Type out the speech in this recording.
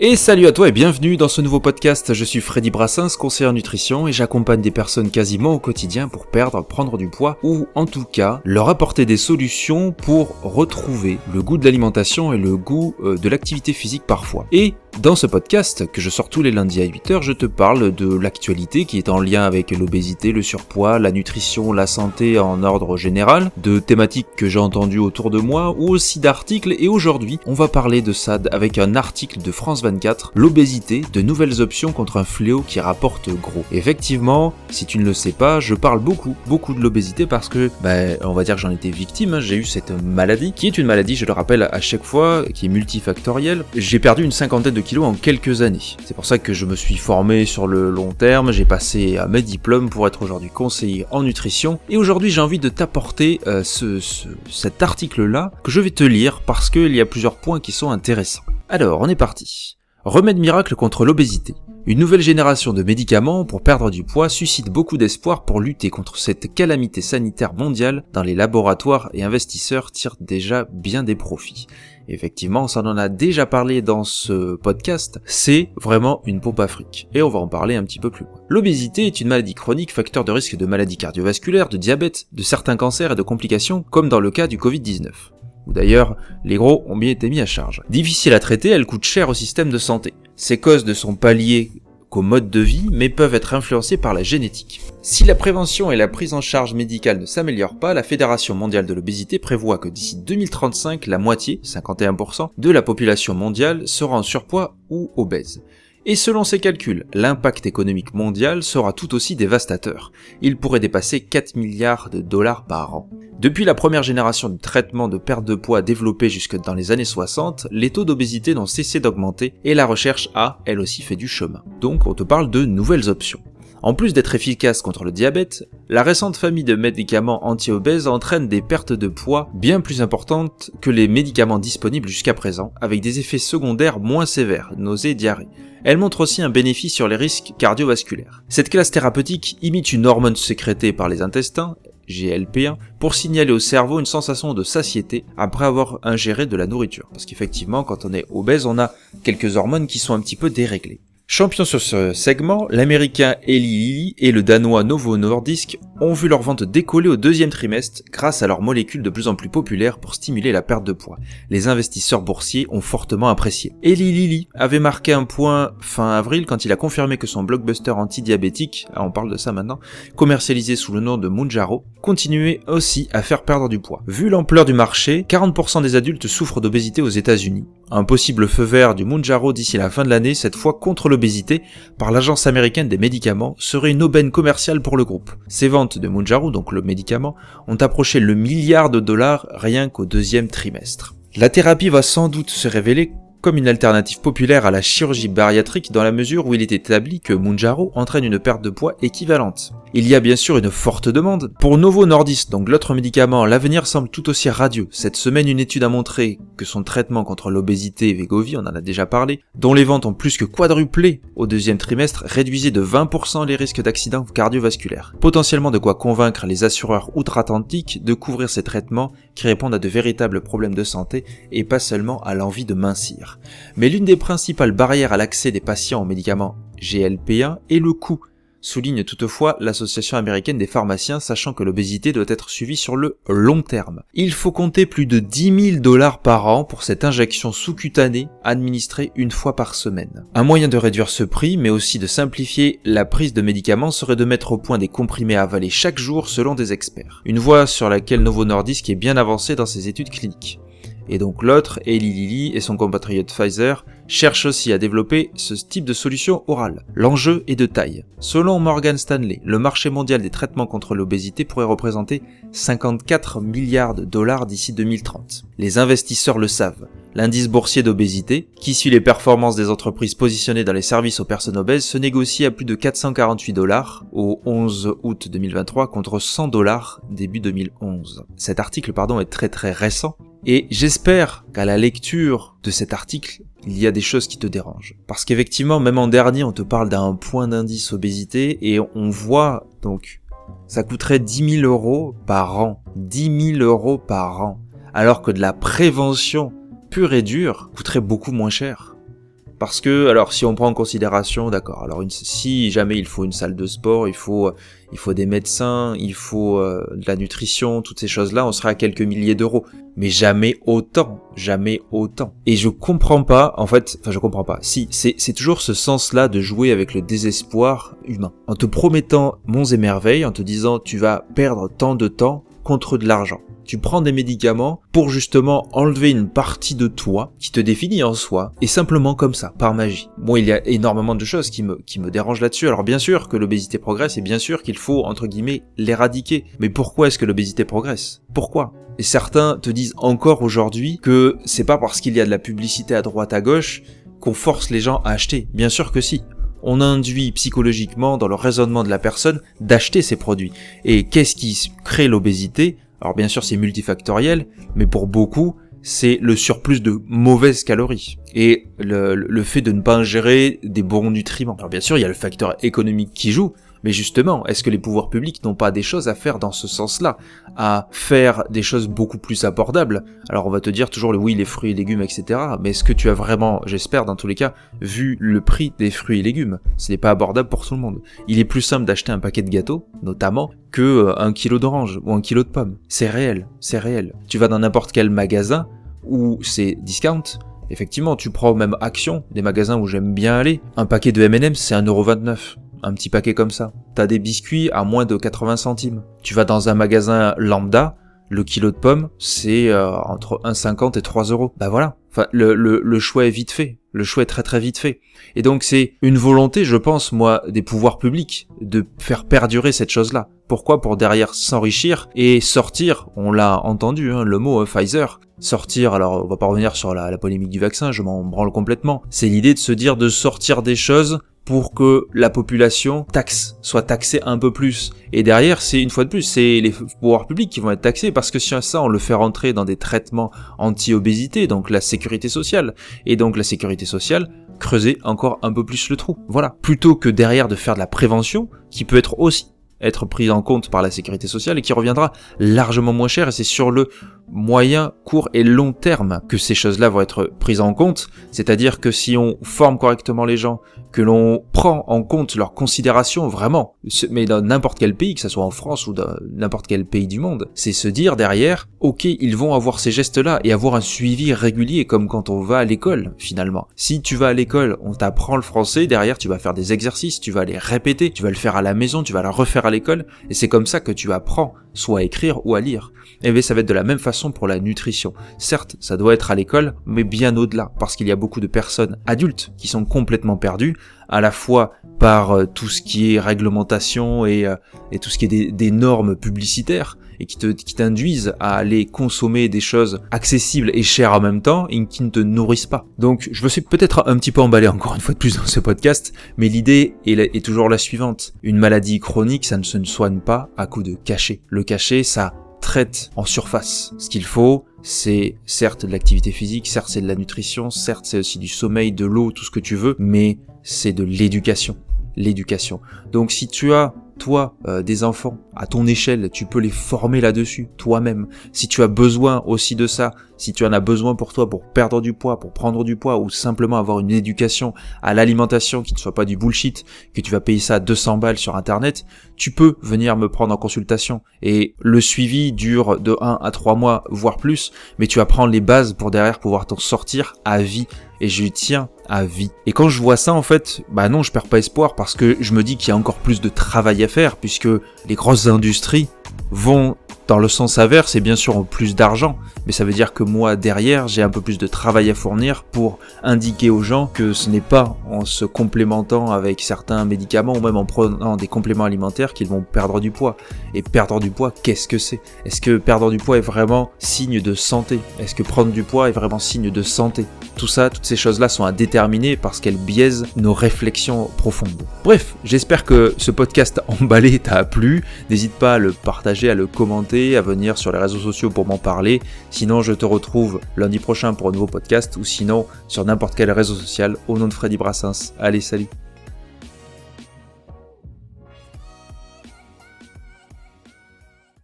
Et salut à toi et bienvenue dans ce nouveau podcast. Je suis Freddy Brassens, conseiller nutrition et j'accompagne des personnes quasiment au quotidien pour perdre, prendre du poids ou en tout cas leur apporter des solutions pour retrouver le goût de l'alimentation et le goût euh, de l'activité physique parfois. Et dans ce podcast que je sors tous les lundis à 8h, je te parle de l'actualité qui est en lien avec l'obésité, le surpoids, la nutrition, la santé en ordre général, de thématiques que j'ai entendues autour de moi ou aussi d'articles et aujourd'hui on va parler de ça avec un article de France 24, l'obésité, de nouvelles options contre un fléau qui rapporte gros. Effectivement, si tu ne le sais pas, je parle beaucoup, beaucoup de l'obésité parce que, ben, on va dire que j'en étais victime, hein. j'ai eu cette maladie, qui est une maladie, je le rappelle à chaque fois, qui est multifactorielle. J'ai perdu une cinquantaine de kilos en quelques années. C'est pour ça que je me suis formé sur le long terme, j'ai passé à mes diplômes pour être aujourd'hui conseiller en nutrition, et aujourd'hui j'ai envie de t'apporter euh, ce, cet article-là que je vais te lire parce qu'il y a plusieurs points qui sont intéressants. Alors, on est parti. Remède miracle contre l'obésité. Une nouvelle génération de médicaments pour perdre du poids suscite beaucoup d'espoir pour lutter contre cette calamité sanitaire mondiale dont les laboratoires et investisseurs tirent déjà bien des profits. Effectivement, ça en a déjà parlé dans ce podcast, c'est vraiment une pompe à fric. Et on va en parler un petit peu plus loin. L'obésité est une maladie chronique facteur de risque de maladies cardiovasculaires, de diabète, de certains cancers et de complications, comme dans le cas du Covid-19 d'ailleurs les gros ont bien été mis à charge. Difficile à traiter, elle coûte cher au système de santé. Ses causes ne sont pas liées qu'au mode de vie, mais peuvent être influencées par la génétique. Si la prévention et la prise en charge médicale ne s'améliorent pas, la Fédération mondiale de l'obésité prévoit que d'ici 2035, la moitié, 51%, de la population mondiale sera en surpoids ou obèse. Et selon ses calculs, l'impact économique mondial sera tout aussi dévastateur. Il pourrait dépasser 4 milliards de dollars par an. Depuis la première génération de traitements de perte de poids développés jusque dans les années 60, les taux d'obésité n'ont cessé d'augmenter et la recherche a, elle aussi, fait du chemin. Donc on te parle de nouvelles options. En plus d'être efficace contre le diabète, la récente famille de médicaments anti-obèses entraîne des pertes de poids bien plus importantes que les médicaments disponibles jusqu'à présent, avec des effets secondaires moins sévères, nausées et diarrhée. Elle montre aussi un bénéfice sur les risques cardiovasculaires. Cette classe thérapeutique imite une hormone sécrétée par les intestins, GLP1, pour signaler au cerveau une sensation de satiété après avoir ingéré de la nourriture. Parce qu'effectivement, quand on est obèse, on a quelques hormones qui sont un petit peu déréglées. Champions sur ce segment, l'américain Eli Lilly et le danois Novo Nordisk ont vu leur vente décoller au deuxième trimestre grâce à leurs molécules de plus en plus populaires pour stimuler la perte de poids. Les investisseurs boursiers ont fortement apprécié. Eli Lilly avait marqué un point fin avril quand il a confirmé que son blockbuster anti-diabétique, ah, on parle de ça maintenant, commercialisé sous le nom de Munjaro, continuait aussi à faire perdre du poids. Vu l'ampleur du marché, 40% des adultes souffrent d'obésité aux États-Unis. Un possible feu vert du Munjaro d'ici la fin de l'année, cette fois contre l'obésité par l'agence américaine des médicaments serait une aubaine commerciale pour le groupe. Ces ventes de Munjaro, donc le médicament, ont approché le milliard de dollars rien qu'au deuxième trimestre. La thérapie va sans doute se révéler comme une alternative populaire à la chirurgie bariatrique dans la mesure où il est établi que Munjaro entraîne une perte de poids équivalente. Il y a bien sûr une forte demande. Pour Novo Nordisk, donc l'autre médicament, l'avenir semble tout aussi radieux. Cette semaine, une étude a montré que son traitement contre l'obésité Vegovy, on en a déjà parlé, dont les ventes ont plus que quadruplé au deuxième trimestre, réduisait de 20% les risques d'accidents cardiovasculaires. Potentiellement de quoi convaincre les assureurs outre-Atlantique de couvrir ces traitements qui répondent à de véritables problèmes de santé et pas seulement à l'envie de mincir. Mais l'une des principales barrières à l'accès des patients aux médicaments GLP1 est le coût souligne toutefois l'association américaine des pharmaciens sachant que l'obésité doit être suivie sur le long terme. Il faut compter plus de 10 000 dollars par an pour cette injection sous-cutanée administrée une fois par semaine. Un moyen de réduire ce prix mais aussi de simplifier la prise de médicaments serait de mettre au point des comprimés à chaque jour selon des experts. Une voie sur laquelle Novo Nordisk est bien avancé dans ses études cliniques. Et donc l'autre, Eli Lilly et son compatriote Pfizer, cherchent aussi à développer ce type de solution orale. L'enjeu est de taille. Selon Morgan Stanley, le marché mondial des traitements contre l'obésité pourrait représenter 54 milliards de dollars d'ici 2030. Les investisseurs le savent. L'indice boursier d'obésité, qui suit les performances des entreprises positionnées dans les services aux personnes obèses, se négocie à plus de 448 dollars au 11 août 2023 contre 100 dollars début 2011. Cet article pardon est très très récent et j'espère qu'à la lecture de cet article, il y a des choses qui te dérangent. Parce qu'effectivement, même en dernier, on te parle d'un point d'indice obésité et on voit donc ça coûterait 10 000 euros par an. 10 000 euros par an. Alors que de la prévention pure et dure coûterait beaucoup moins cher. Parce que, alors, si on prend en considération, d'accord, alors si jamais il faut une salle de sport, il faut, il faut des médecins, il faut euh, de la nutrition, toutes ces choses-là, on sera à quelques milliers d'euros. Mais jamais autant, jamais autant. Et je comprends pas, en fait, enfin je comprends pas. Si, c'est toujours ce sens-là de jouer avec le désespoir humain. En te promettant monts et merveilles, en te disant tu vas perdre tant de temps contre de l'argent tu prends des médicaments pour justement enlever une partie de toi qui te définit en soi, et simplement comme ça, par magie. Bon, il y a énormément de choses qui me, qui me dérangent là-dessus. Alors bien sûr que l'obésité progresse, et bien sûr qu'il faut, entre guillemets, l'éradiquer. Mais pourquoi est-ce que l'obésité progresse? Pourquoi? Et certains te disent encore aujourd'hui que c'est pas parce qu'il y a de la publicité à droite à gauche qu'on force les gens à acheter. Bien sûr que si on induit psychologiquement dans le raisonnement de la personne d'acheter ces produits. Et qu'est-ce qui crée l'obésité? Alors bien sûr c'est multifactoriel, mais pour beaucoup c'est le surplus de mauvaises calories et le, fait de ne pas ingérer des bons nutriments. Alors bien sûr il y a le facteur économique qui joue, mais justement, est-ce que les pouvoirs publics n'ont pas des choses à faire dans ce sens-là? À faire des choses beaucoup plus abordables? Alors on va te dire toujours le oui, les fruits et légumes, etc. Mais est-ce que tu as vraiment, j'espère dans tous les cas, vu le prix des fruits et légumes? Ce n'est pas abordable pour tout le monde. Il est plus simple d'acheter un paquet de gâteaux, notamment, que euh, un kilo d'orange ou un kilo de pommes. C'est réel, c'est réel. Tu vas dans n'importe quel magasin où c'est discount, Effectivement, tu prends même Action, des magasins où j'aime bien aller. Un paquet de M&M's, c'est 1,29€ un petit paquet comme ça. T'as des biscuits à moins de 80 centimes. Tu vas dans un magasin lambda, le kilo de pommes, c'est euh, entre 1,50 et 3 euros. Bah voilà. Enfin, le, le, le, choix est vite fait. Le choix est très très vite fait. Et donc c'est une volonté, je pense, moi, des pouvoirs publics, de faire perdurer cette chose-là. Pourquoi? Pour derrière s'enrichir et sortir, on l'a entendu, hein, le mot hein, Pfizer, sortir, alors on va pas revenir sur la, la polémique du vaccin, je m'en branle complètement. C'est l'idée de se dire de sortir des choses pour que la population taxe, soit taxée un peu plus. Et derrière, c'est une fois de plus, c'est les pouvoirs publics qui vont être taxés parce que si ça, on le fait rentrer dans des traitements anti-obésité, donc la sécurité sociale. Et donc la sécurité sociale, creuser encore un peu plus le trou. Voilà. Plutôt que derrière de faire de la prévention, qui peut être aussi être prise en compte par la sécurité sociale et qui reviendra largement moins cher et c'est sur le moyen, court et long terme que ces choses-là vont être prises en compte. C'est-à-dire que si on forme correctement les gens, que l'on prend en compte leurs considérations vraiment, mais dans n'importe quel pays, que ce soit en France ou dans n'importe quel pays du monde, c'est se dire derrière, ok, ils vont avoir ces gestes-là et avoir un suivi régulier comme quand on va à l'école finalement. Si tu vas à l'école, on t'apprend le français, derrière tu vas faire des exercices, tu vas les répéter, tu vas le faire à la maison, tu vas la refaire à l'école, et c'est comme ça que tu apprends soit à écrire ou à lire. Et bien ça va être de la même façon pour la nutrition. Certes, ça doit être à l'école, mais bien au-delà, parce qu'il y a beaucoup de personnes adultes qui sont complètement perdues, à la fois par euh, tout ce qui est réglementation et, euh, tout ce qui est des, normes publicitaires, et qui t'induisent à aller consommer des choses accessibles et chères en même temps et qui ne te nourrissent pas. Donc je me suis peut-être un petit peu emballé encore une fois de plus dans ce podcast, mais l'idée est, est, toujours la suivante. Une maladie chronique, ça ne se soigne pas à coup de cachet. Le cachet, ça traite en surface. Ce qu'il faut, c'est certes de l'activité physique, certes c'est de la nutrition, certes c'est aussi du sommeil, de l'eau, tout ce que tu veux, mais c'est de l'éducation. L'éducation. Donc si tu as toi, euh, des enfants, à ton échelle, tu peux les former là-dessus, toi-même. Si tu as besoin aussi de ça, si tu en as besoin pour toi, pour perdre du poids, pour prendre du poids, ou simplement avoir une éducation à l'alimentation qui ne soit pas du bullshit, que tu vas payer ça 200 balles sur Internet, tu peux venir me prendre en consultation. Et le suivi dure de 1 à 3 mois, voire plus, mais tu apprends les bases pour derrière pouvoir t'en sortir à vie et je tiens à vie. Et quand je vois ça, en fait, bah non, je perds pas espoir parce que je me dis qu'il y a encore plus de travail à faire puisque les grosses industries vont dans le sens inverse, et bien sûr plus d'argent, mais ça veut dire que moi derrière, j'ai un peu plus de travail à fournir pour indiquer aux gens que ce n'est pas en se complémentant avec certains médicaments ou même en prenant des compléments alimentaires qu'ils vont perdre du poids. Et perdre du poids, qu'est-ce que c'est? Est-ce que perdre du poids est vraiment signe de santé? Est-ce que prendre du poids est vraiment signe de santé? Tout ça, toutes ces choses-là sont à déterminer parce qu'elles biaisent nos réflexions profondes. Bref, j'espère que ce podcast emballé t'a plu. N'hésite pas à le partager, à le à venir sur les réseaux sociaux pour m'en parler. Sinon, je te retrouve lundi prochain pour un nouveau podcast ou sinon sur n'importe quel réseau social au nom de Freddy Brassens. Allez, salut